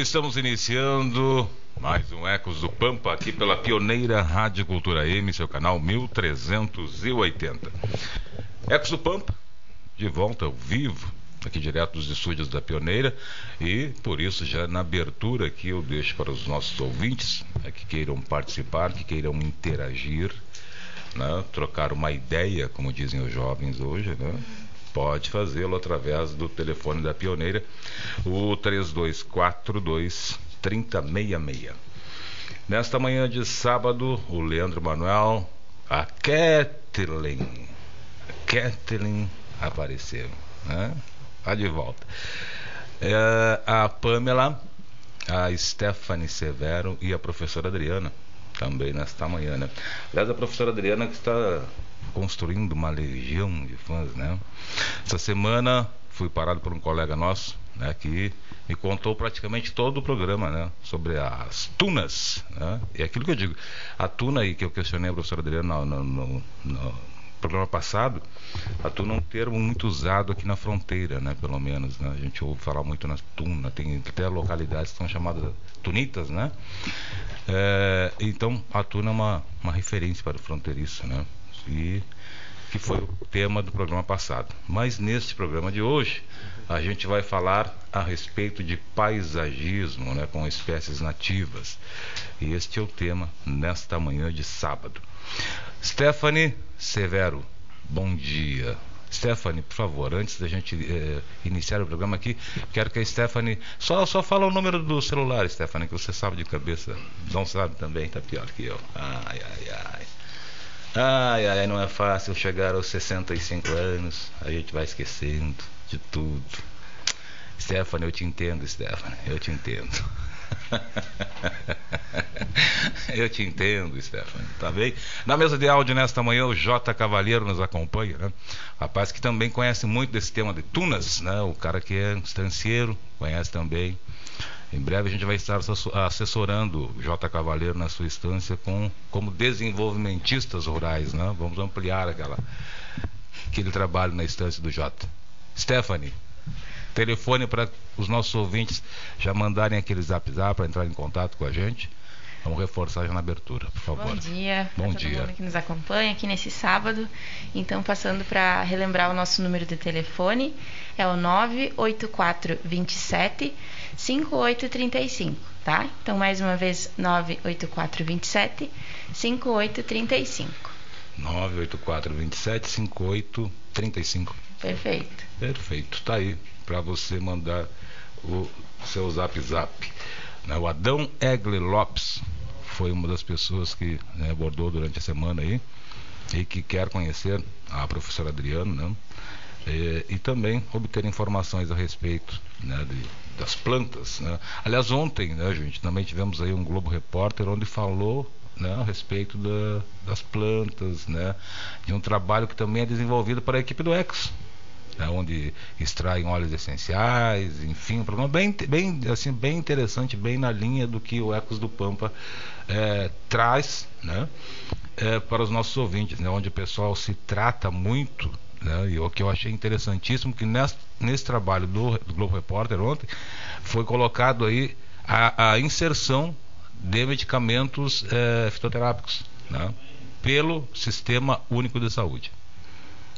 Estamos iniciando mais um Ecos do Pampa aqui pela pioneira Rádio Cultura M, seu canal 1380. Ecos do Pampa, de volta ao vivo, aqui direto dos estúdios da Pioneira e por isso já na abertura aqui eu deixo para os nossos ouvintes né, que queiram participar, que queiram interagir, né, trocar uma ideia, como dizem os jovens hoje, né? Pode fazê-lo através do telefone da Pioneira, o 3242 3066. Nesta manhã de sábado, o Leandro Manuel, a Kathleen, Kathleen apareceu, né? Tá de volta. É, a Pamela, a Stephanie Severo e a professora Adriana também nesta manhã, né? Aliás, a professora Adriana que está construindo uma legião de fãs, né? Essa semana fui parado por um colega nosso, né, que me contou praticamente todo o programa, né, sobre as tunas, né? E aquilo que eu digo, a tuna aí que eu questionei a professora Adriana no, no, no programa passado, a tuna é um termo muito usado aqui na fronteira, né, pelo menos, né? A gente ouve falar muito na tuna, tem até localidades que são chamadas tunitas, né? É, então, a tuna é uma, uma referência para o fronteiriço, né? E que foi o tema do programa passado. Mas neste programa de hoje, a gente vai falar a respeito de paisagismo né, com espécies nativas. E este é o tema nesta manhã de sábado. Stephanie Severo, bom dia. Stephanie, por favor, antes da gente eh, iniciar o programa aqui, quero que a Stephanie. Só, só fala o número do celular, Stephanie, que você sabe de cabeça. Não sabe também, tá pior que eu. Ai, ai, ai. Ai, ai, não é fácil chegar aos 65 anos. A gente vai esquecendo de tudo. Stephanie, eu te entendo, Stephanie. Eu te entendo. eu te entendo, Stephanie. Tá bem? Na mesa de áudio nesta manhã, o J Cavalheiro nos acompanha, né? Rapaz que também conhece muito desse tema de tunas, né? O cara que é estancieiro, conhece também. Em breve a gente vai estar assessorando J. Cavaleiro na sua instância com, como desenvolvimentistas rurais. Né? Vamos ampliar aquela, aquele trabalho na instância do J. Stephanie, telefone para os nossos ouvintes já mandarem aquele zap zap para entrar em contato com a gente. Vamos reforçar já na abertura, por favor. Bom dia. Bom todo dia. mundo que nos acompanha aqui nesse sábado. Então, passando para relembrar o nosso número de telefone, é o 98427 5835, tá? Então, mais uma vez, 98427 5835. 98427 5835. Perfeito. Perfeito. Tá aí para você mandar o seu zap zap. Né? O Adão Egle Lopes foi uma das pessoas que né, abordou durante a semana aí e que quer conhecer a professora Adriano, né? E, e, também obter informações a respeito né, de, das plantas. Né? Aliás, ontem, né, gente, também tivemos aí um Globo Repórter onde falou né, a respeito da, das plantas, né, de um trabalho que também é desenvolvido para a equipe do Ex, né, onde extraem óleos essenciais, enfim, um programa bem, bem, assim, bem interessante, bem na linha do que o Ecos do Pampa é, traz né, é, para os nossos ouvintes, né, onde o pessoal se trata muito né? E o que eu achei interessantíssimo que nesse, nesse trabalho do, do, Globo Repórter ontem foi colocado aí a, a inserção de medicamentos é, fitoterápicos né? pelo Sistema Único de Saúde.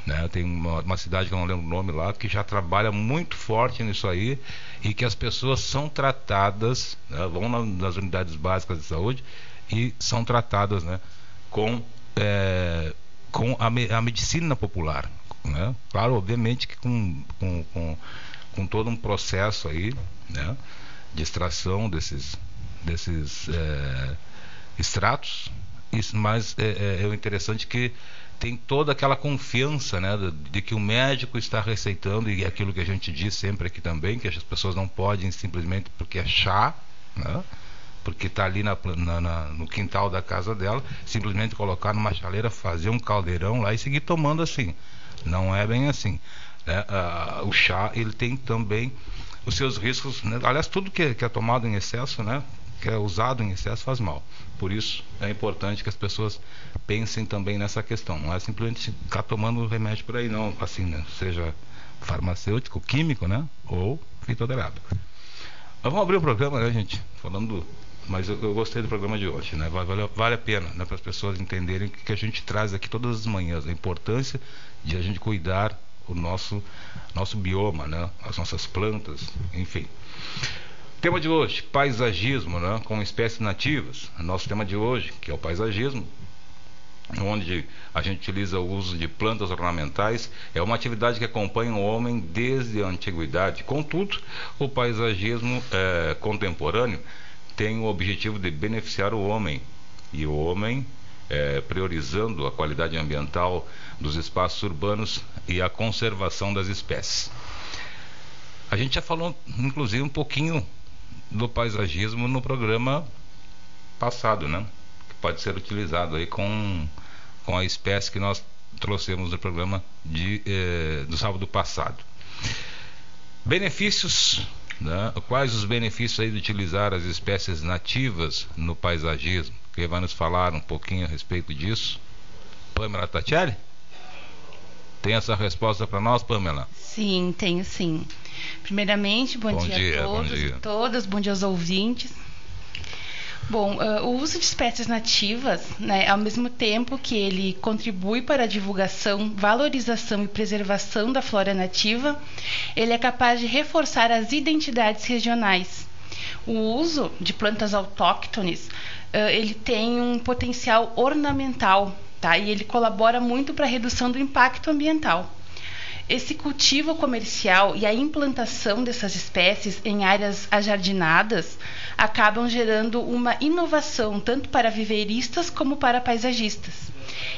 Né? Tem uma, uma, cidade que eu não lembro o nome lá que já trabalha muito forte nisso aí e que as pessoas são tratadas, né? vão na, nas unidades básicas de saúde e são tratadas né? com, é, com a, a medicina popular. Né? Claro, obviamente que com, com, com, com todo um processo aí, né? de extração desses, desses é, extratos, isso, mas é, é, é interessante que tem toda aquela confiança né, de, que o médico está receitando, e é aquilo que a gente diz sempre aqui também, que as pessoas não podem simplesmente porque é chá, né, porque está ali na, na, na, no quintal da casa dela, simplesmente colocar numa chaleira, fazer um caldeirão lá e seguir tomando assim. Não é bem assim. Né? Ah, o chá ele tem também os seus riscos. Né? Aliás, tudo que, que é tomado em excesso, né? Que é usado em excesso faz mal. Por isso é importante que as pessoas pensem também nessa questão. Não é simplesmente ficar tomando remédio por aí, não, assim, né? seja farmacêutico, químico, né? Ou fitoterápico. Mas vamos abrir o programa, né, gente? Falando mas eu, eu, gostei do programa de hoje, né? Vale, vale a pena né, para as pessoas entenderem que a gente traz aqui todas as manhãs, a importância de a gente cuidar o nosso, nosso bioma, né? as nossas plantas, enfim. Tema de hoje, paisagismo, né? com espécies nativas. Nosso tema de hoje, que é o paisagismo, onde a gente utiliza o uso de plantas ornamentais, é uma atividade que acompanha o homem desde a antiguidade. Contudo, o paisagismo é, contemporâneo tem o objetivo de beneficiar o homem e o homem é, priorizando a qualidade ambiental dos espaços urbanos e a conservação das espécies. A gente já falou, inclusive, um pouquinho do paisagismo no programa passado, né? Que pode ser utilizado aí com, com a espécie que nós trouxemos no programa de, eh, do sábado passado. Benefícios né? Quais os benefícios aí de utilizar as espécies nativas no paisagismo? Quem vai nos falar um pouquinho a respeito disso? Pamela Tatielli? Tem essa resposta para nós, Pamela? Sim, tenho sim. Primeiramente, bom, bom dia, dia, a todos bom dia. e todas, bom dia aos ouvintes. Bom, uh, o uso de espécies nativas, né, ao mesmo tempo que ele contribui para a divulgação, valorização e preservação da flora nativa, ele é capaz de reforçar as identidades regionais. O uso de plantas autóctones, uh, ele tem um potencial ornamental, tá? E ele colabora muito para a redução do impacto ambiental. Esse cultivo comercial e a implantação dessas espécies em áreas ajardinadas acabam gerando uma inovação tanto para viveiristas como para paisagistas,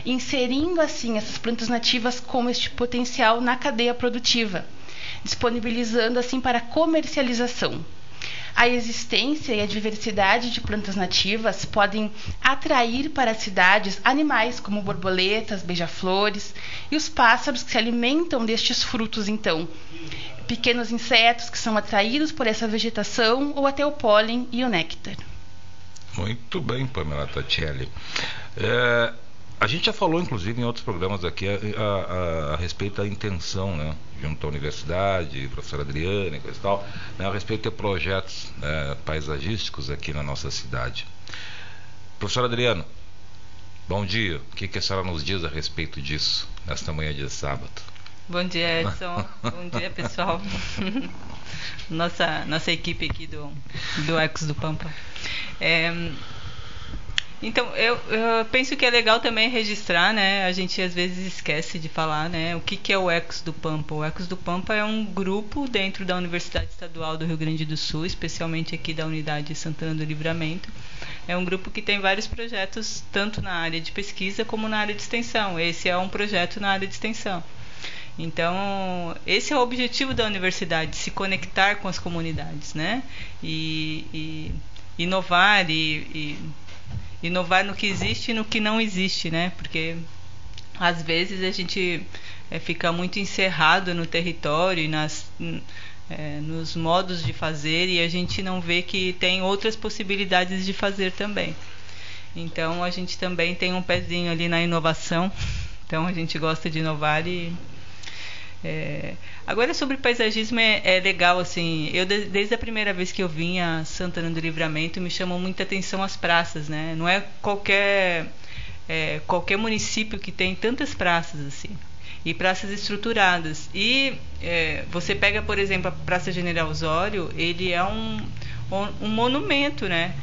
inserindo assim essas plantas nativas com este potencial na cadeia produtiva, disponibilizando assim para comercialização. A existência e a diversidade de plantas nativas podem atrair para as cidades animais como borboletas, beija-flores e os pássaros que se alimentam destes frutos, então. Pequenos insetos que são atraídos por essa vegetação ou até o pólen e o néctar. Muito bem, Pamela Tatielli. É, a gente já falou, inclusive, em outros programas aqui a, a, a, respeito da intenção, né, junto à universidade, professora Adriana e coisa e tal, né, a respeito de projetos né, paisagísticos aqui na nossa cidade. Professora Adriana, bom dia. O que, que a senhora nos diz a respeito disso, nesta manhã de sábado? Bom dia, Edson. bom dia, pessoal. nossa, nossa equipe aqui do, do Ecos do Pampa. É, Então, eu, eu, penso que é legal também registrar, né? A gente às vezes esquece de falar, né? O que, que é o Ecos do Pampa? O Ecos do Pampa é um grupo dentro da Universidade Estadual do Rio Grande do Sul, especialmente aqui da Unidade Santana do Livramento. É um grupo que tem vários projetos, tanto na área de pesquisa como na área de extensão. Esse é um projeto na área de extensão. Então, esse é o objetivo da universidade, se conectar com as comunidades, né? E, e inovar e, e inovar no que existe e no que não existe, né? Porque às vezes a gente é, fica muito encerrado no território e nas, é, nos modos de fazer e a gente não vê que tem outras possibilidades de fazer também. Então a gente também tem um pezinho ali na inovação. Então a gente gosta de inovar e é... Agora sobre paisagismo é, é, legal assim. Eu desde a primeira vez que eu vim a Santana do Livramento me chamou muita atenção as praças, né? Não é qualquer é, qualquer município que tem tantas praças assim e praças estruturadas. E é, você pega por exemplo a Praça General Osório, ele é um um monumento, né?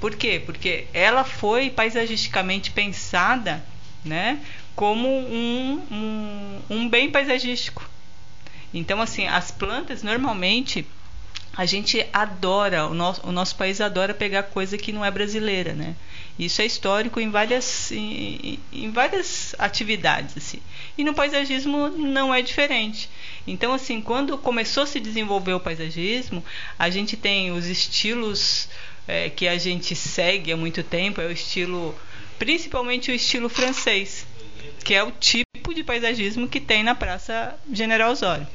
Por quê? Porque ela foi paisagisticamente pensada, né? Como um, um, um bem paisagístico. Então, assim, as plantas normalmente a gente adora, o nosso, o nosso país adora pegar coisa que não é brasileira, né? Isso é histórico em várias, em, em, várias atividades, assim. E no paisagismo não é diferente. Então, assim, quando começou a se desenvolver o paisagismo, a gente tem os estilos é, que a gente segue há muito tempo, é o estilo, principalmente o estilo francês que é o tipo de paisagismo que tem na Praça General Osório.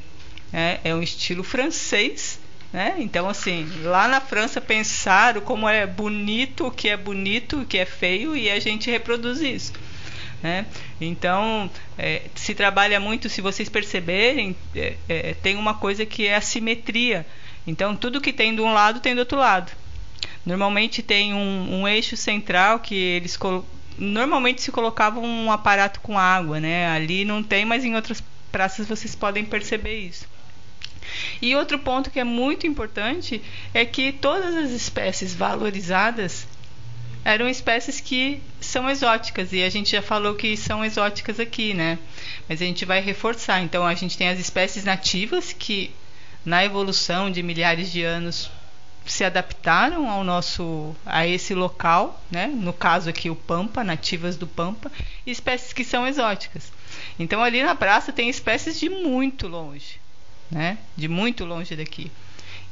É, é um estilo francês, né? Então, assim, lá na França pensaram como é bonito, o que é bonito, o que é feio, e a gente reproduz isso. Né? Então, é, se trabalha muito, se vocês perceberem, é, é, tem uma coisa que é a simetria. Então, tudo que tem de um lado tem do outro lado. Normalmente tem um, um eixo central que eles normalmente se colocava um aparato com água, né? Ali não tem, mas em outras praças vocês podem perceber isso. E outro ponto que é muito importante é que todas as espécies valorizadas eram espécies que são exóticas e a gente já falou que são exóticas aqui, né? Mas a gente vai reforçar. Então a gente tem as espécies nativas que na evolução de milhares de anos se adaptaram ao nosso a esse local, né? No caso aqui o pampa, nativas do pampa, e espécies que são exóticas. Então ali na praça tem espécies de muito longe, né? De muito longe daqui.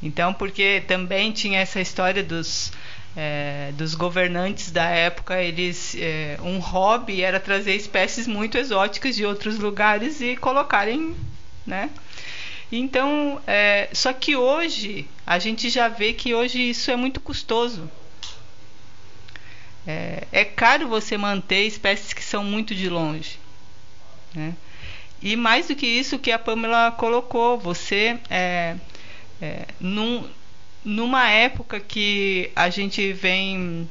Então porque também tinha essa história dos é, dos governantes da época, eles é, um hobby era trazer espécies muito exóticas de outros lugares e colocarem, né? Então, é, só que hoje a gente já vê que hoje isso é muito custoso. É, é caro você manter espécies que são muito de longe. Né? E mais do que isso que a Pamela colocou, você é, é, num, numa época que a gente vem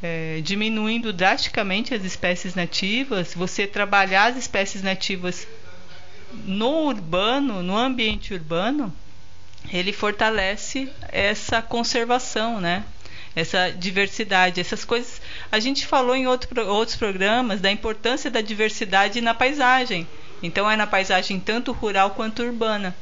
é, diminuindo drasticamente as espécies nativas, você trabalhar as espécies nativas no urbano, no ambiente urbano, ele fortalece essa conservação, né? Essa diversidade, essas coisas. A gente falou em outro, outros programas da importância da diversidade na paisagem. Então é na paisagem tanto rural quanto urbana,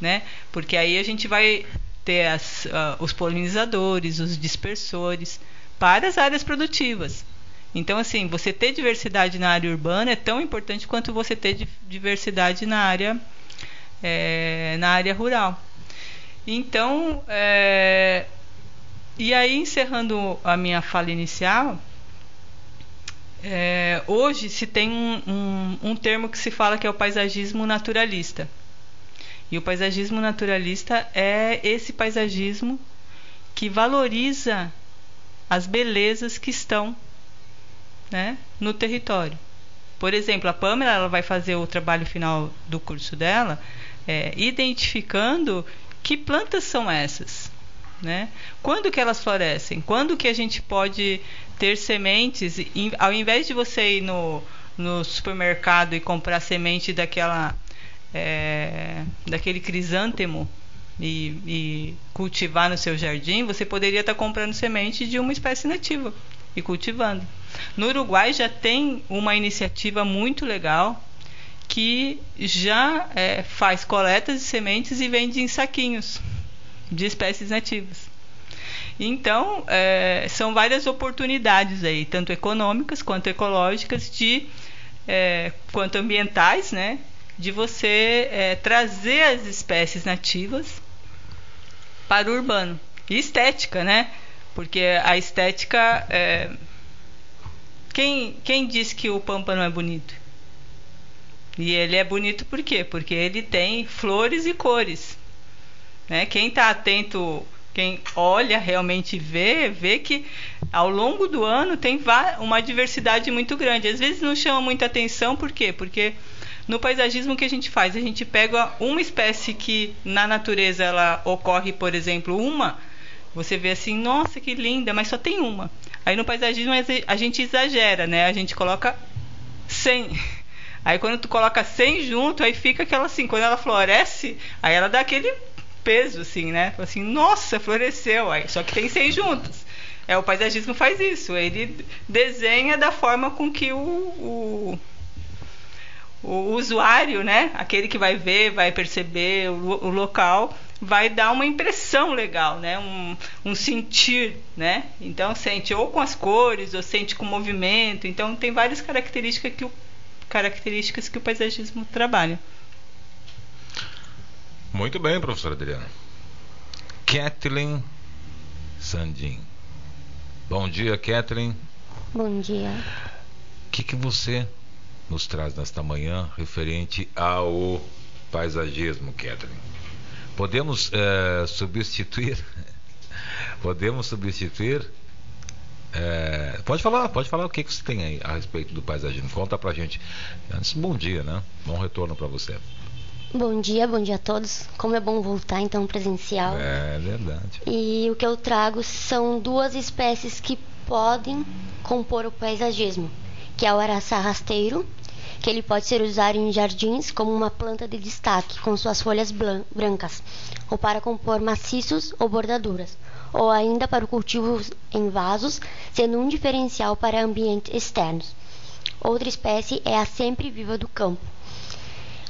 né? Porque aí a gente vai ter as, uh, os polinizadores, os dispersores para as áreas produtivas. Então, assim, você ter diversidade na área urbana é tão importante quanto você ter diversidade na área, é, na área rural. Então, é, e aí, encerrando a minha fala inicial, é, hoje se tem um, um, um termo que se fala que é o paisagismo naturalista. E o paisagismo naturalista é esse paisagismo que valoriza as belezas que estão né, no território. Por exemplo, a Pamela ela vai fazer o trabalho final do curso dela é, identificando que plantas são essas, né? Quando que elas florescem? Quando que a gente pode ter sementes? Ao invés de você ir no, no supermercado e comprar semente daquela é, daquele crisântemo e, e, cultivar no seu jardim, você poderia estar comprando semente de uma espécie nativa e cultivando. No Uruguai já tem uma iniciativa muito legal que já é, faz coletas de sementes e vende em saquinhos de espécies nativas. Então, é, são várias oportunidades aí, tanto econômicas quanto ecológicas, de é, quanto ambientais, né, de você é, trazer as espécies nativas para o urbano. E estética, né? Porque a estética. Quem, quem diz que o Pampa não é bonito? E ele é bonito por quê? Porque ele tem flores e cores. Né? Quem está atento, quem olha realmente vê, vê que ao longo do ano tem uma diversidade muito grande. Às vezes não chama muita atenção, por quê? Porque no paisagismo que a gente faz, a gente pega uma espécie que na natureza ela ocorre, por exemplo, uma, você vê assim, nossa, que linda, mas só tem uma. Aí no paisagismo a gente exagera, né? A gente coloca 100. Aí quando tu coloca 100 junto, aí fica aquela assim, quando ela floresce, aí ela dá aquele peso assim, né? Assim, nossa, floresceu, aí só que tem 100 juntos. É, o paisagismo faz isso, ele desenha da forma com que o, o o usuário, né, aquele que vai ver, vai perceber o, o local, vai dar uma impressão legal, né, um, um, sentir, né. Então sente ou com as cores, ou sente com o movimento. Então tem várias características que o, características que o paisagismo trabalha. Muito bem, professora Adriana. Kathleen Sandin. Bom dia, Kathleen. Bom dia. O que, que você nos traz nesta manhã referente ao paisagismo, Catherine. Podemos é, substituir, podemos substituir. É, pode falar, pode falar o que, que você tem aí a respeito do paisagismo. Conta pra gente. Antes, bom dia, né? Bom retorno para você. Bom dia, bom dia a todos. Como é bom voltar então presencial. É verdade. E o que eu trago são duas espécies que podem compor o paisagismo, que é o araçá rasteiro que ele pode ser usado em jardins como uma planta de destaque com suas folhas brancas, ou para compor maciços ou bordaduras, ou ainda para o cultivo em vasos, sendo um diferencial para ambientes externos. Outra espécie é a sempre viva do campo.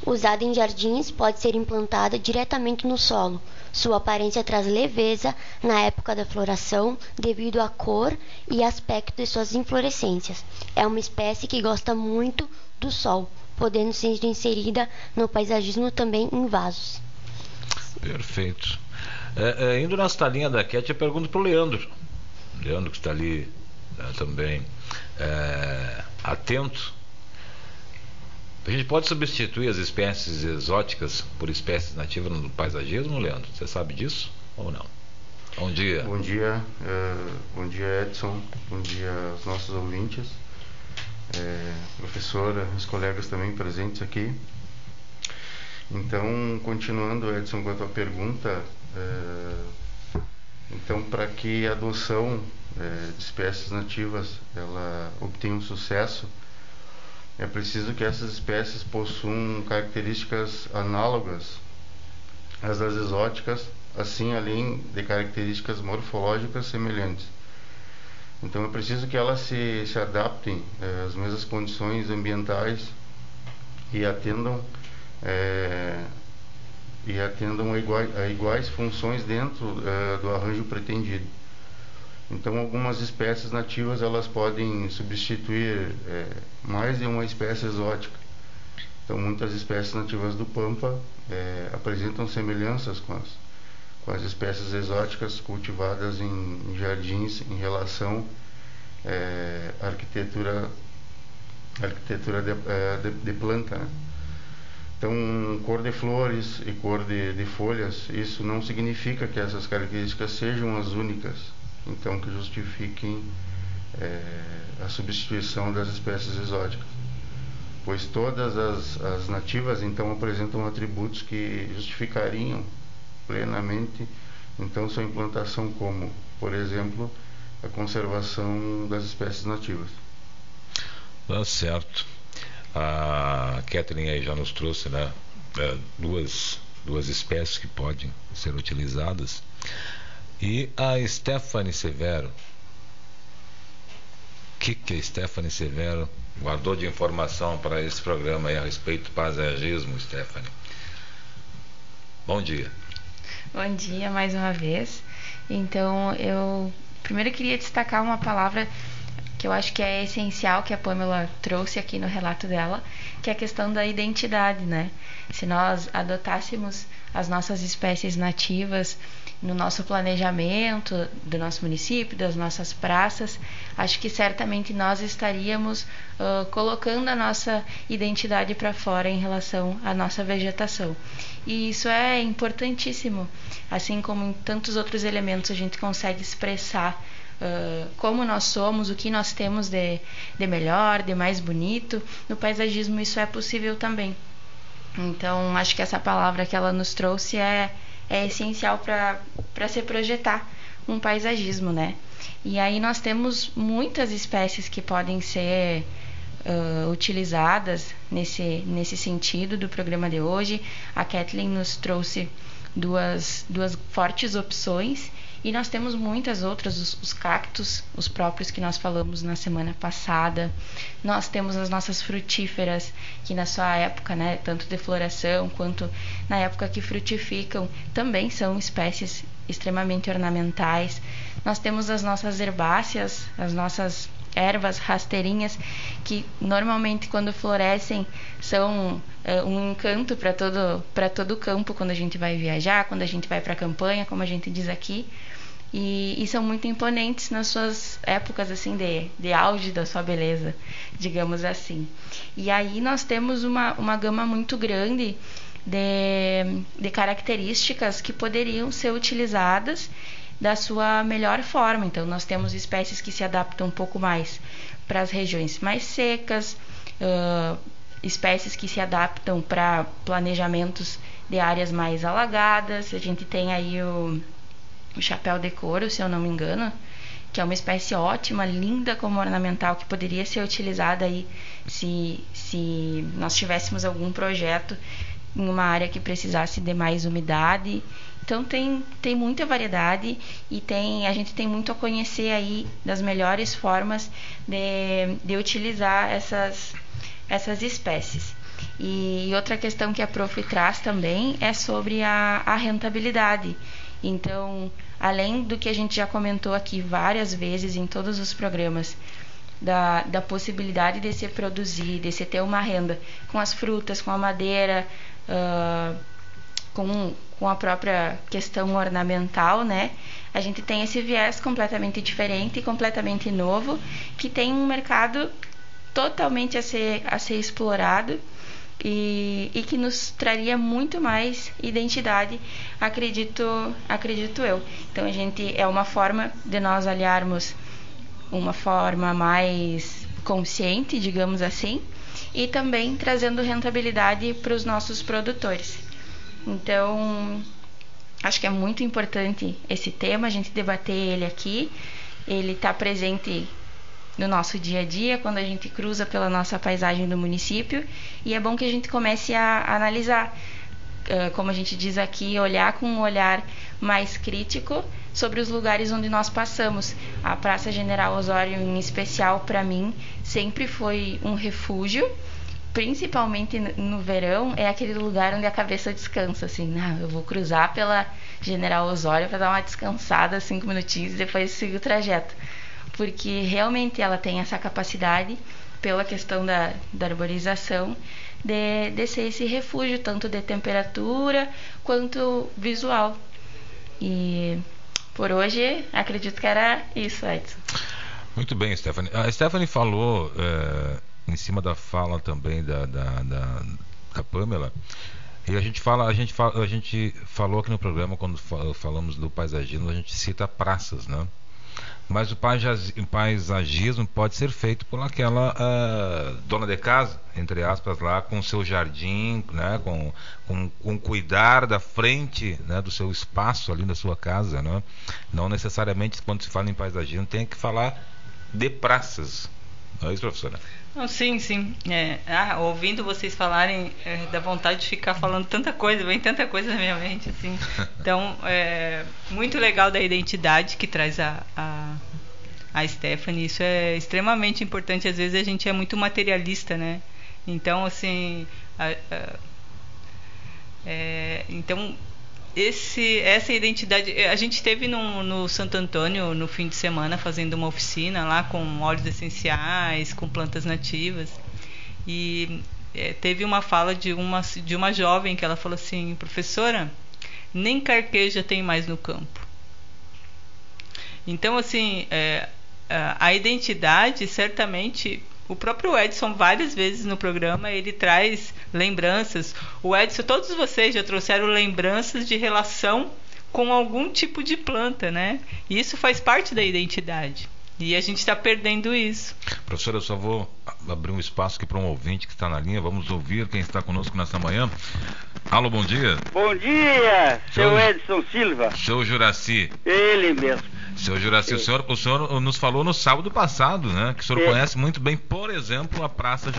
Usada em jardins, pode ser implantada diretamente no solo. Sua aparência traz leveza na época da floração devido à cor e aspecto de suas inflorescências. É uma espécie que gosta muito do sol, podendo ser inserida no paisagismo também em vasos. Perfeito. É, é, indo nessa linha da Cat, eu pergunto para o Leandro. Leandro que está ali né, também é, atento. A gente pode substituir as espécies exóticas por espécies nativas no paisagismo, Leandro? Você sabe disso ou não? Bom dia. Bom dia, uh, bom dia Edson, bom dia aos nossos ouvintes é, professora, os colegas também presentes aqui. Então, continuando, Edson, com a tua pergunta, é, então, para que a adoção é, de espécies nativas ela obtenha um sucesso, é preciso que essas espécies possuam características análogas às das exóticas, assim além de características morfológicas semelhantes. Então é preciso que elas se, se adaptem é, às mesmas condições ambientais e atendam é, e atendam a iguais, a iguais funções dentro é, do arranjo pretendido. Então algumas espécies nativas elas podem substituir é, mais de uma espécie exótica. Então muitas espécies nativas do Pampa é, apresentam semelhanças com as com as espécies exóticas cultivadas em, em jardins em relação é, à arquitetura arquitetura de, é, de, de planta né? então cor de flores e cor de, de folhas isso não significa que essas características sejam as únicas então que justifiquem é, a substituição das espécies exóticas pois todas as, as nativas então apresentam atributos que justificariam plenamente então sua implantação como, por exemplo, a conservação das espécies nativas. Tá certo. A Catherine aí já nos trouxe né, é, duas, duas espécies que podem ser utilizadas. E a Stephanie Severo, que, que a Stephanie Severo guardou de informação para esse programa aí a respeito do paisagismo, Stephanie. Bom dia. Bom dia mais uma vez. Então, eu primeiro queria destacar uma palavra que eu acho que é essencial que a Pamela trouxe aqui no relato dela, que é a questão da identidade, né? Se nós adotássemos as nossas espécies nativas no nosso planejamento do nosso município, das nossas praças, acho que certamente nós estaríamos uh, colocando a nossa identidade para fora em relação à nossa vegetação. E isso é importantíssimo, assim como em tantos outros elementos a gente consegue expressar Uh, como nós somos, o que nós temos de, de melhor, de mais bonito. No paisagismo isso é possível também. Então, acho que essa palavra que ela nos trouxe é, é essencial para se projetar um paisagismo, né? E aí nós temos muitas espécies que podem ser uh, utilizadas nesse, nesse sentido do programa de hoje. A Kathleen nos trouxe duas, duas fortes opções e nós temos muitas outras, os, os, cactos, os próprios que nós falamos na semana passada. Nós temos as nossas frutíferas, que na sua época, né, tanto de floração quanto na época que frutificam, também são espécies extremamente ornamentais. Nós temos as nossas herbáceas, as nossas ervas rasteirinhas que normalmente quando florescem são uh, um encanto para todo para todo o campo quando a gente vai viajar, quando a gente vai para a campanha, como a gente diz aqui. E, e, são muito imponentes nas suas épocas assim de, de auge da sua beleza, digamos assim. E aí nós temos uma, uma gama muito grande de, de características que poderiam ser utilizadas da sua melhor forma. Então, nós temos espécies que se adaptam um pouco mais para as regiões mais secas, uh, espécies que se adaptam para planejamentos de áreas mais alagadas. A gente tem aí o, o chapéu de couro, se eu não me engano, que é uma espécie ótima, linda como ornamental, que poderia ser utilizada aí se, se nós tivéssemos algum projeto em uma área que precisasse de mais umidade. Então tem, tem muita variedade e tem a gente tem muito a conhecer aí das melhores formas de, de utilizar essas, essas espécies. E outra questão que a Prof traz também é sobre a, a rentabilidade. Então, além do que a gente já comentou aqui várias vezes em todos os programas, da, da possibilidade de se produzir, de se ter uma renda com as frutas, com a madeira, uh, com, com a própria questão ornamental, né? A gente tem esse viés completamente diferente, completamente novo, que tem um mercado totalmente a ser, a ser explorado e, e que nos traria muito mais identidade, acredito, acredito eu. Então a gente é uma forma de nós olharmos uma forma mais consciente, digamos assim, e também trazendo rentabilidade para os nossos produtores. Então, acho que é muito importante esse tema, a gente debater ele aqui. Ele está presente no nosso dia a dia, quando a gente cruza pela nossa paisagem do município, e é bom que a gente comece a analisar, como a gente diz aqui, olhar com um olhar mais crítico sobre os lugares onde nós passamos. A Praça General Osório, em especial, para mim, sempre foi um refúgio principalmente no verão, é aquele lugar onde a cabeça descansa, assim, ah, eu vou cruzar pela General Osório para dar uma descansada, cinco minutinhos, e depois sigo o trajeto. Porque realmente ela tem essa capacidade, pela questão da, da arborização, de, de ser esse refúgio, tanto de temperatura quanto visual. E por hoje, acredito que era isso, Edson. Muito bem, Stephanie. A Stephanie falou é, em cima da fala também da, da, da, da Pamela. E a gente fala, a gente fala, a gente falou aqui no programa quando falamos do paisagismo, a gente cita praças, né? Mas o paisagismo pode ser feito por aquela uh, dona de casa, entre aspas, lá com seu jardim, né, com, com, com cuidar da frente né, do seu espaço ali na sua casa. Né? Não necessariamente, quando se fala em paisagismo, tem que falar de praças. Não é isso, professora? Não, sim, sim. É, ah, ouvindo vocês falarem, é, dá vontade de ficar falando tanta coisa, vem tanta coisa na minha mente, assim. Então, é muito legal da identidade que traz a, a, a Stephanie. Isso é extremamente importante. Às vezes a gente é muito materialista, né? Então, assim. A, a, é, então, esse, essa identidade. A gente esteve no, no Santo Antônio no fim de semana fazendo uma oficina lá com óleos essenciais, com plantas nativas. E é, teve uma fala de uma, de uma jovem que ela falou assim: professora, nem carqueja tem mais no campo. Então, assim, é, a identidade certamente o próprio Edson, várias vezes no programa, ele traz lembranças. O Edson, todos vocês já trouxeram lembranças de relação com algum tipo de planta, né? E isso faz parte da identidade. E a gente está perdendo isso. Professora, eu só vou abrir um espaço aqui para um ouvinte que está na linha. Vamos ouvir quem está conosco nesta manhã. Alô, bom dia. Bom dia, seu, seu Edson Silva. Seu Juraci. Ele mesmo. Seu Juraci, o senhor, o senhor nos falou no sábado passado, né? Que o senhor é. conhece muito bem, por exemplo, a Praça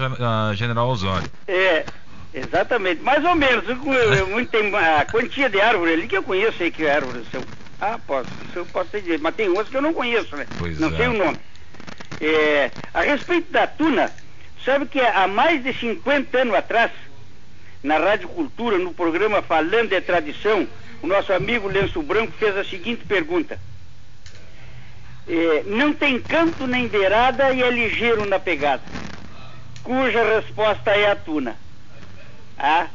General Osório. É, exatamente. Mais ou menos. Muito, tem a quantia de árvore ali que eu conheço aí, que é árvore. Ah, posso, isso eu posso dizer. Mas tem umas que eu não conheço, né? Pois não é. sei o nome. É, a respeito da tuna, sabe que há mais de 50 anos atrás, na Rádio Cultura, no programa Falando de Tradição, o nosso amigo Lenço Branco fez a seguinte pergunta é, não tem canto nem beirada e é ligeiro na pegada, cuja resposta é a tuna. Ah,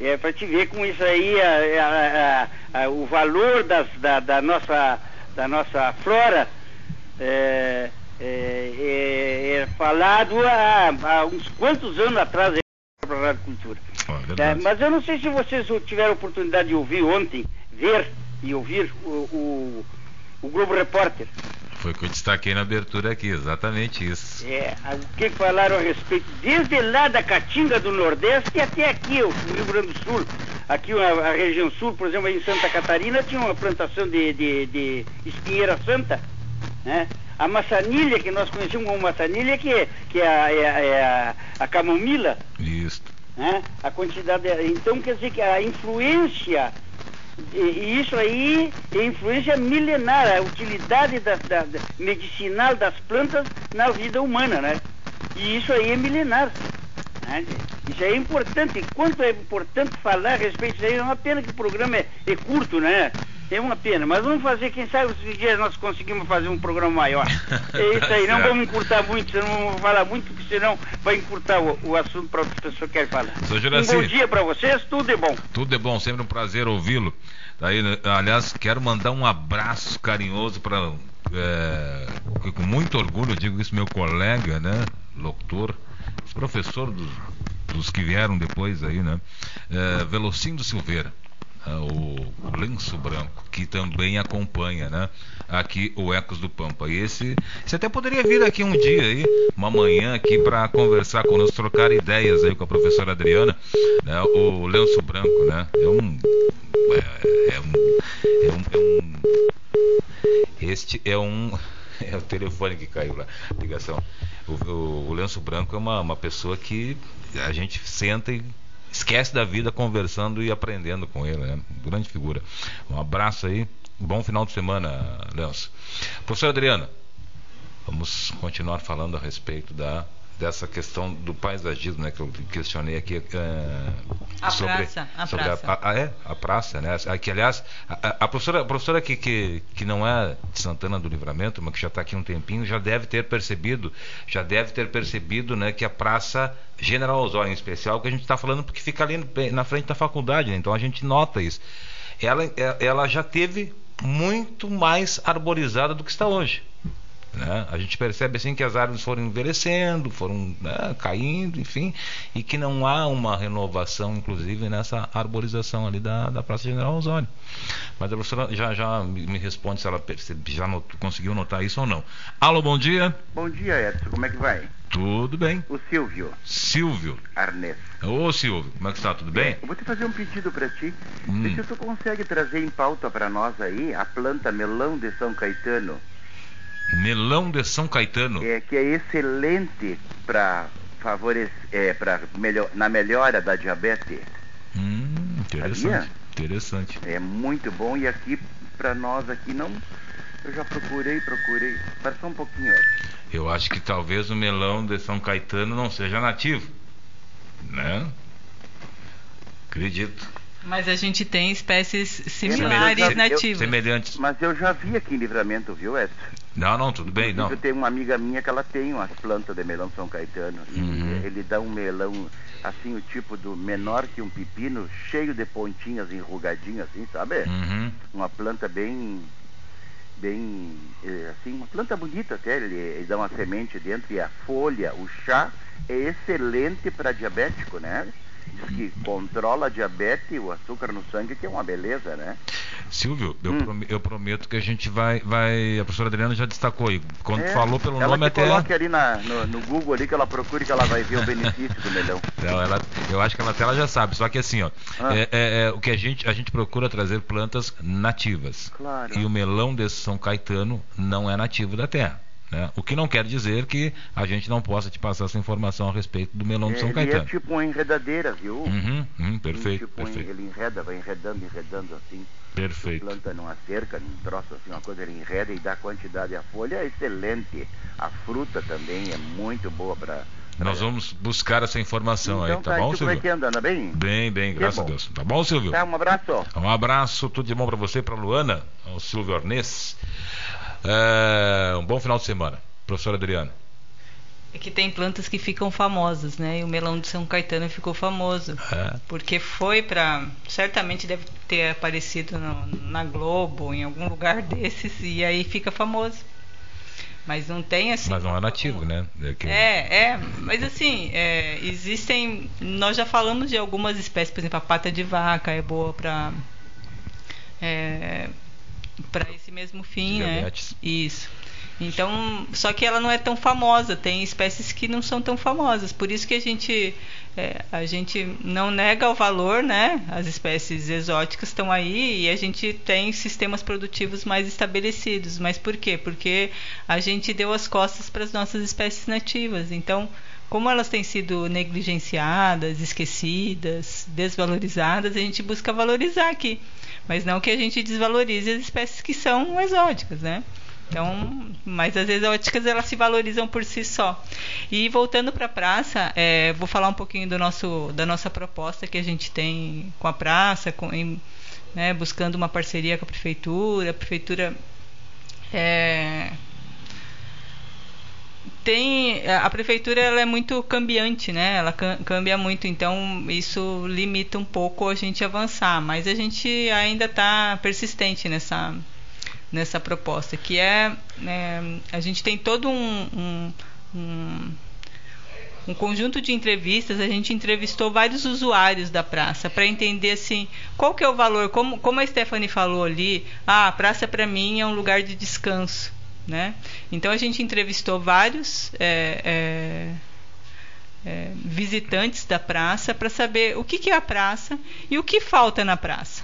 é para te ver com isso aí a, a, a, o valor das, da, da, nossa, da nossa flora é, é, é, é falado há, uns quantos anos atrás para a Rádio Cultura. É, mas eu não sei se vocês tiveram oportunidade de ouvir ontem, ver e ouvir o, o, o Globo Repórter. Foi o que eu destaquei na abertura aqui, exatamente isso. É, o que falaram a respeito, desde lá da Caatinga do Nordeste até aqui, o Rio Grande do Sul. Aqui a, a região sul, por exemplo, em Santa Catarina, tinha uma plantação de, de, de espinheira santa, né? A maçanilha, que nós conhecemos como maçanilha, que é, que é, a, é, é a, a camomila. Isso. Né? A quantidade. Então, quer dizer que a influência e isso aí é influência milenar, a utilidade da, da, medicinal das plantas na vida humana, né? E isso aí é milenar. Isso aí é importante. Quanto é importante falar a respeito disso aí, é uma pena que o programa é, é curto, né? É uma pena, mas vamos fazer, quem sabe, os dias nós conseguimos fazer um programa maior. É isso aí, não vamos encurtar muito, senão vamos falar muito, porque senão vai encurtar o, o assunto para o pessoa quer falar. Um bom dia para vocês, tudo é bom. Tudo é bom, sempre um prazer ouvi-lo. Né, aliás, quero mandar um abraço carinhoso para. É, com muito orgulho, digo isso, meu colega, né? Locutor, professor dos, dos que vieram depois aí, né? É, Velocindo Silveira. Né, o lenço branco, que também acompanha, né? Aqui o Ecos do Pampa. E esse, você até poderia vir aqui um dia aí, uma manhã aqui para conversar conosco, trocar ideias aí com a professora Adriana, né? O lenço branco, né? É um é, é, um, é um, é um este é um é o telefone que caiu lá, ligação. O, o, o lenço branco é uma, uma pessoa que a gente senta e esquece da vida conversando e aprendendo com ele, né? Grande figura. Um abraço aí, bom final de semana, Lenço. Professor Adriana, vamos continuar falando a respeito da dessa questão do paisagismo, né, que eu questionei aqui é, a sobre, praça, a sobre praça. A, a, é, a praça, né? Que aliás a, a, professora, a professora que, que, que não é de Santana do Livramento, mas que já está aqui um tempinho, já deve ter percebido, já deve ter percebido, né, que a praça General Osório em especial, que a gente está falando porque fica ali na frente da faculdade, né? então a gente nota isso. Ela, é, ela já teve muito mais arborizada do que está hoje. Né? A gente percebe assim que as árvores foram envelhecendo, foram né, caindo, enfim, e que não há uma renovação, inclusive, nessa arborização ali da, da Praça General Osório. Mas a professora já, já me responde se ela percebe, já not, conseguiu notar isso ou não. Alô, bom dia. Bom dia, Edson. Como é que vai? Tudo bem. O Silvio. Silvio. Arnês. Ô Silvio, como é que está? Tudo bem? Eu vou te fazer um pedido para ti. Hum. Se tu consegue trazer em pauta para nós aí a planta melão de São Caetano. Melão de São Caetano. É, que é excelente para favorecer, é, para melhor, na melhora da diabetes. Hum, interessante. Sabia? Interessante. É muito bom e aqui para nós aqui não Eu já procurei, procurei. Espera só um pouquinho. Eu acho que talvez o melão de São Caetano não seja nativo. Né? Acredito. Mas a gente tem espécies similares nativas. Semelhantes. Mas eu já vi aqui em Livramento, viu, Edson? Não, não, tudo bem, não. Eu tenho uma amiga minha que ela tem umas plantas de melão São Caetano. Uhum. E ele dá um melão, assim, o tipo do menor que um pepino, cheio de pontinhas enrugadinhas, assim, sabe? Uhum. Uma planta bem bem eh, assim, uma planta bonita até, ele, ele, dá uma semente dentro e a folha, o chá é excelente para diabético, né? Diz que controla a diabetes, o açúcar no sangue, que é uma beleza, né? Silvio, eu, hum. eu prometo que a gente vai, vai. A professora Adriana já destacou aí. Quando é, falou pelo nome até. Coloque ali na, no, no, Google ali que ela procure que ela vai ver o benefício do melão. Não, ela, eu acho que ela até ela já sabe. Só que assim, ó, ah. é, é, é, o que a gente, a gente procura trazer plantas nativas. Claro. E o melão desse São Caetano não é nativo da terra. Né? O que não quer dizer que a gente não possa te passar essa informação a respeito do melão de São Caetano. Ele é tipo uma enredadeira, viu? Uhum, uhum, perfeito, tipo perfeito. ele enreda, vai enredando, enredando assim. Perfeito. Planta numa cerca, num troço assim, uma coisa, ele enreda e dá quantidade. A folha é excelente. A fruta também é muito boa para nós vamos buscar essa informação então, aí, tá, tá bom, Silvio? Como é anda, bem? Bem, bem, graças a Deus. Tá bom, Silvio? Tá, um abraço. Um abraço, tudo de bom para você, para Luana, o Silvio Arnês. É, um bom final de semana. Professora Adriana. É que tem plantas que ficam famosas, né? E o melão de São Caetano ficou famoso. É. Porque foi para. Certamente deve ter aparecido no, na Globo, em algum lugar desses, e aí fica famoso. Mas não tem assim. Mas não é nativo, né? É, que... é, é, mas assim, é, existem. Nós já falamos de algumas espécies, por exemplo, a pata de vaca é boa para. É, para esse mesmo fim, né? Isso. Então, só que ela não é tão famosa. Tem espécies que não são tão famosas. Por isso que a gente é, a gente não nega o valor, né? As espécies exóticas estão aí e a gente tem sistemas produtivos mais estabelecidos. Mas por quê? Porque a gente deu as costas para as nossas espécies nativas. Então, como elas têm sido negligenciadas, esquecidas, desvalorizadas, a gente busca valorizar aqui. Mas não que a gente desvalorize as espécies que são exóticas, né? Então, mas as exóticas elas se valorizam por si só. E voltando para a praça, é, vou falar um pouquinho do nosso, da nossa proposta que a gente tem com a praça, com, em, né, buscando uma parceria com a prefeitura. A prefeitura é, tem a prefeitura ela é muito cambiante, né? Ela cambia muito, então isso limita um pouco a gente avançar. Mas a gente ainda está persistente nessa nessa proposta, que é né, a gente tem todo um, um, um, um, conjunto de entrevistas, a gente entrevistou vários usuários da praça para entender assim qual que é o valor, como, como a Stephanie falou ali, ah, a praça para mim é um lugar de descanso. Né? Então a gente entrevistou vários é, é, é, visitantes da praça para saber o que, que é a praça e o que falta na praça.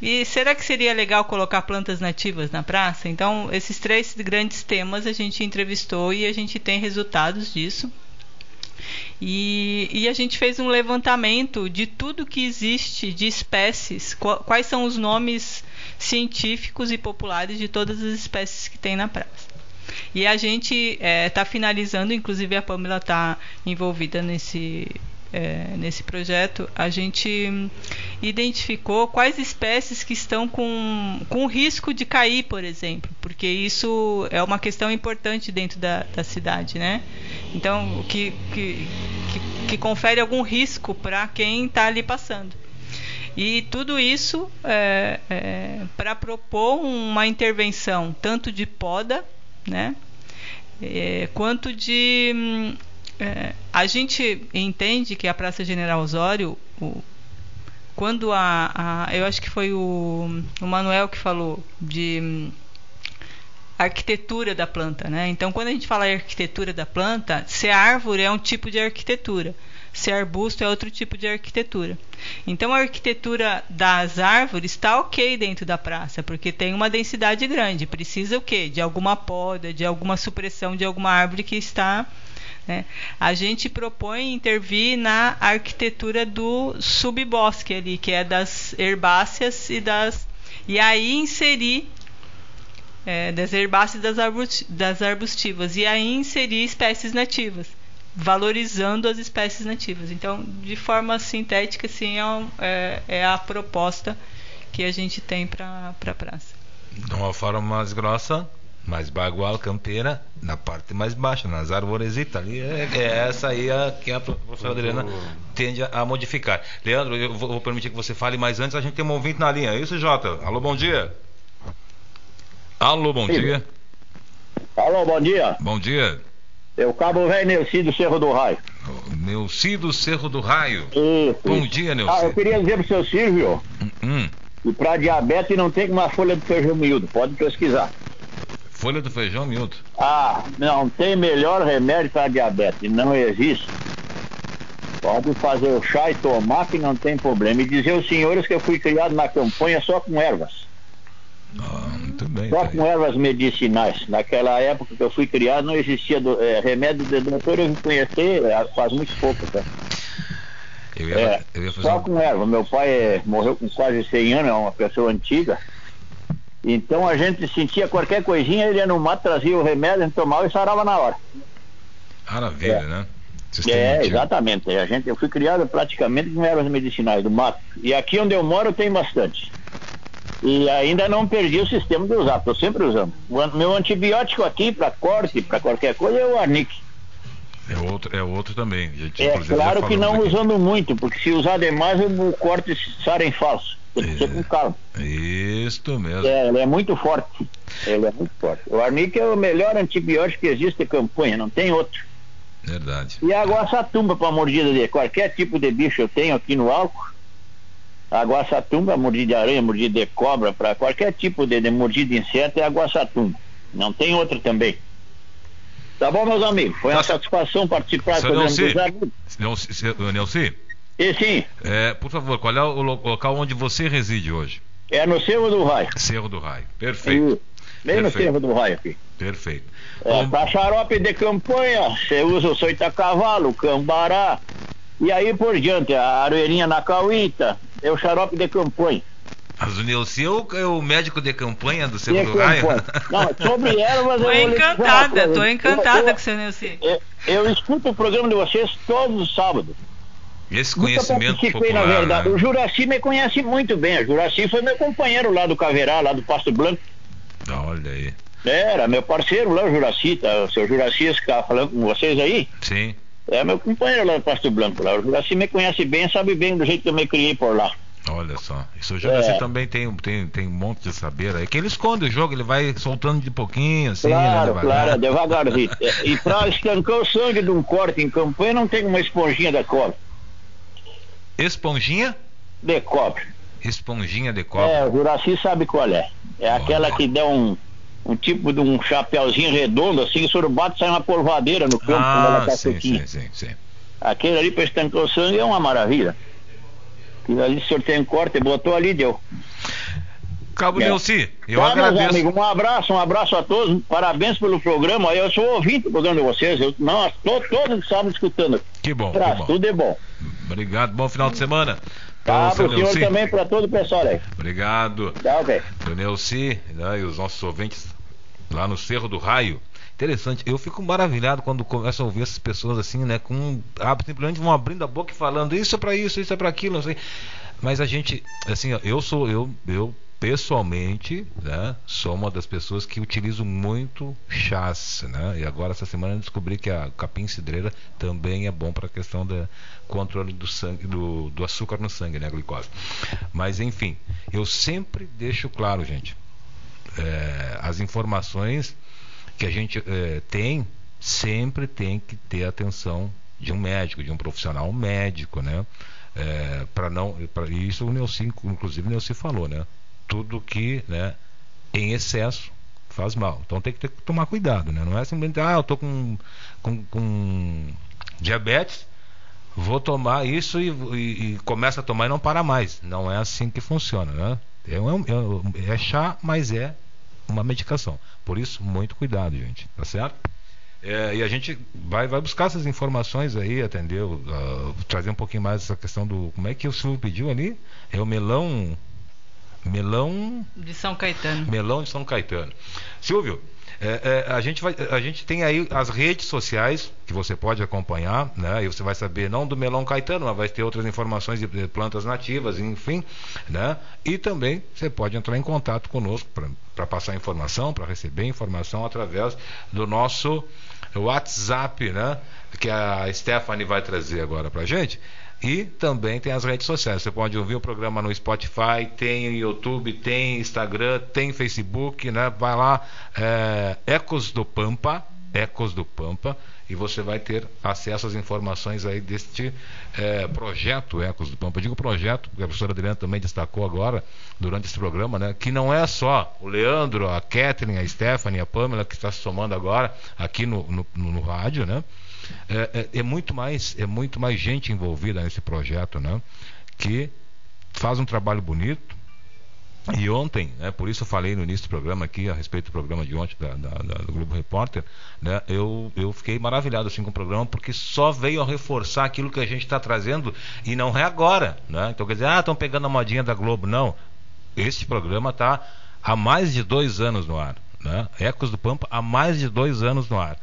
E será que seria legal colocar plantas nativas na praça? Então, esses três grandes temas a gente entrevistou e a gente tem resultados disso. E, e, a gente fez um levantamento de tudo que existe de espécies, quais são os nomes científicos e populares de todas as espécies que tem na praça. E a gente está é, finalizando, inclusive a Pamela está envolvida nesse é, nesse projeto, a gente identificou quais espécies que estão com, com risco de cair, por exemplo, porque isso é uma questão importante dentro da, da cidade, né? Então, que, que, que, que confere algum risco para quem está ali passando. E tudo isso é, é, para propor uma intervenção tanto de poda, né, é, quanto de hum, é, a gente entende que a Praça General Osório, o, quando a, a, Eu acho que foi o, o Manuel que falou de hum, arquitetura da planta, né? Então, quando a gente fala em arquitetura da planta, ser árvore é um tipo de arquitetura, ser arbusto é outro tipo de arquitetura. Então, a arquitetura das árvores está ok dentro da praça, porque tem uma densidade grande. Precisa o quê? De alguma poda, de alguma supressão de alguma árvore que está né? A gente propõe intervir na arquitetura do subbosque ali, que é das herbáceas e das e aí inserir é, das herbáceas das arbustivas e aí inserir espécies nativas, valorizando as espécies nativas. Então, de forma sintética, sim, é, é, é a proposta que a gente tem para a praça. De uma forma mais grossa, mais bagual, campeira, na parte mais baixa, nas arvoresitas ali, é, é essa aí a, que a professora Adriana tende a, a, modificar. Leandro, eu vou, vou, permitir que você fale, mas antes a gente tem um ouvinte na linha. É isso, Jota? Alô, bom dia. Alô, bom Sim. dia. Alô, bom dia. Bom dia. É o Cabo Velho Neuci do Cerro do Raio. Neuci do Cerro do Raio. Isso. Bom dia, Neuci. Ah, eu queria dizer pro seu Silvio hum, hum. que para diabetes não tem uma folha de feijão miúdo, pode pesquisar. Folha do feijão miúdo. Ah, não tem melhor remédio para diabetes, não existe. Pode fazer o chá e tomar que não tem problema. E dizer aos senhores que eu fui criado na campanha só com ervas. Ah, bem. Só com ervas medicinais. Naquela época que eu fui criado não existia do, é, remédio de doutor, eu conheci é, faz muito pouco. Tá? Eu ia, é, eu ia só um... com erva. Meu pai é, morreu com quase 100 anos, é uma pessoa antiga. Então a gente sentia qualquer coisinha, ele ia no mato, trazia o remédio, a gente tomava e sarava na hora. Maravilha, é. né? É, exatamente. A gente, eu fui criado praticamente com ervas medicinais do mato. E aqui onde eu moro tem bastante. E ainda não perdi o sistema de usar, estou sempre usando. O meu antibiótico aqui para corte, para qualquer coisa, é o Arnic. É outro, é outro também. Gente, é claro que não aqui. usando muito, porque se usar demais o corte sai em falso. Tem que é, ser com calma. Isso mesmo. É, ele é muito forte. Ele é muito forte. O Arnic é o melhor antibiótico que existe em campanha, não tem outro. Verdade. E a guaçatumba para mordida de qualquer tipo de bicho eu tenho aqui no álcool. A guaçatumba, mordida de aranha, mordida de cobra, para qualquer tipo de, de mordida de inseto é a guaçatumba. Não tem outra também. Tá bom, meus amigos? Foi tá uma satisfação participar dos amigos. Nelci? E sim. É, por favor, qual é o local onde você reside hoje? É no Cerro do Raio. Cerro do Raio, perfeito. bem no Cerro do Raio aqui. Perfeito. É, Bom... Pra xarope de campanha, você usa o soita cavalo, cambará, e aí por diante, a aroeirinha na cauíta, é o xarope de campanha. Mas o Nilce é o, médico de campanha do Cerro do Raio? Não, sobre ervas Tô encantada, tô encantada com o seu Nilce. Eu, eu escuto o programa de vocês todos os sábados. Esse conhecimento popular, na verdade. Né? O Juraci me conhece muito bem. O Juraci foi meu companheiro lá do Caverá, lá do Pasto Branco. Olha aí. Era, meu parceiro lá, o Juraci, tá? O seu Juraci está falando com vocês aí? Sim. É meu companheiro lá do Pasto Branco lá. O Juraci me conhece bem, sabe bem do jeito que eu me criei por lá. Olha só. Isso o Juraci é. também tem, tem, tem um monte de saber aí. Que ele esconde o jogo, ele vai soltando de pouquinho, assim, claro, né, Claro, devagarzinho. e pra estancar o sangue de um corte em campanha não tem uma esponjinha da cobre. Esponjinha? De cobre. Esponjinha de cobre. É, o Juraci sabe qual é. É Olha. aquela que dá um, um tipo de um chapéuzinho redondo, assim, o senhor bate sai uma polvadeira no campo ah, quando ela tá sim, sim, sim, sim. Aquele ali para estancar o sangue é uma maravilha. Aquilo ali o senhor tem um corte, botou ali, deu. Cabo é. Eu tá, agradeço. Amigo, um abraço, um abraço a todos, parabéns pelo programa. Eu sou ouvinte do programa de vocês, eu não, estou todos sábados escutando. Que bom, que bom. Tudo é bom. Obrigado, bom final de semana. Tá, pro senhor Nelci. também, para todo o pessoal aí. Obrigado. Tá, ok. Seu Nelci né, e os nossos ouvintes lá no Cerro do Raio. Interessante, eu fico maravilhado quando começo a ouvir essas pessoas assim, né, com ah, simplesmente vão abrindo a boca e falando isso é para isso, isso é para aquilo, não sei. Mas a gente, assim, eu sou eu eu pessoalmente, né, sou uma das pessoas que utilizo muito chás, né? E agora essa semana eu descobri que a capim cidreira também é bom para a questão do controle do sangue, do, do açúcar no sangue, né, a glicose. Mas enfim, eu sempre deixo claro, gente, é, as informações que a gente é, tem sempre tem que ter atenção de um médico, de um profissional médico, né? É, para não, pra, isso o Nelson, inclusive o Nelson falou, né? tudo que né, em excesso faz mal. Então tem que, ter, tomar cuidado, né? Não é simplesmente, ah, eu tô com, com, com diabetes, vou tomar isso e, e, e, começa a tomar e não para mais. Não é assim que funciona, né? É, é, é chá, mas é uma medicação. Por isso, muito cuidado, gente. Tá certo? É, e a gente vai, vai buscar essas informações aí, atendeu? Uh, trazer um pouquinho mais essa questão do. Como é que o Silvio pediu ali? É o melão Melão. De São Caetano. Melão de São Caetano. Silvio, é, é, a, gente vai, a gente tem aí as redes sociais que você pode acompanhar, né? E você vai saber não do melão caetano, mas vai ter outras informações de, plantas nativas, enfim, né? E também você pode entrar em contato conosco para passar informação, para receber informação através do nosso WhatsApp, né? Que a Stephanie vai trazer agora para gente. E também tem as redes sociais. Você pode ouvir o programa no Spotify, tem YouTube, tem Instagram, tem Facebook, né? Vai lá, é, Ecos do Pampa, Ecos do Pampa, e você vai ter acesso às informações aí deste é, projeto Ecos do Pampa. Eu digo projeto, porque a professora Adriana também destacou agora, durante esse programa, né? Que não é só o Leandro, a Kathleen, a Stephanie, a Pamela que está se somando agora aqui no, no, no rádio, né? É, é, é, muito mais é muito mais gente envolvida nesse projeto, né? Que faz um trabalho bonito. E ontem, né, por isso eu falei no início do programa aqui, a respeito do programa de ontem da, da, da, do Globo Repórter, né, eu, eu fiquei maravilhado assim com o programa, porque só veio a reforçar aquilo que a gente está trazendo e não é agora. Né? Então quer dizer, ah, estão pegando a modinha da Globo. Não. Este programa está há mais de dois anos no ar. Né? Ecos do Pampa há mais de dois anos no ar.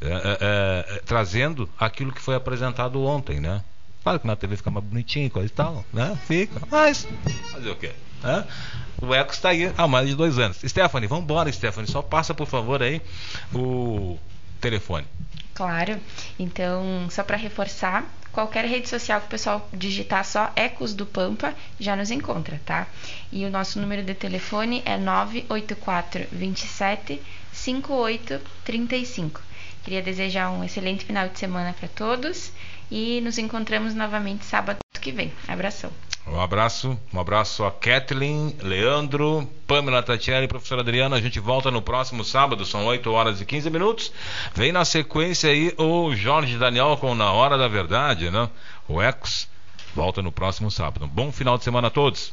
É, é, é, trazendo aquilo que foi apresentado ontem, né? Claro que na TV fica mais bonitinho, coisa e tal, né? Fica, mas fazer o quê? O Eco está aí há mais de dois anos. Stephanie, vamos embora, Stephanie. Só passa, por favor, aí o telefone. Claro. Então, só para reforçar, qualquer rede social que o pessoal digitar só Ecos do Pampa já nos encontra, tá? E o nosso número de telefone é 984 27 5835. Queria desejar um excelente final de semana para todos e nos encontramos novamente sábado que vem. Abração. Um abraço, um abraço a Kathleen, Leandro, Pamela Tatiana e professora Adriana. A gente volta no próximo sábado, são 8 horas e 15 minutos. Vem na sequência aí o Jorge Daniel com Na Hora da Verdade, né? O Ecos. Volta no próximo sábado. Um bom final de semana a todos.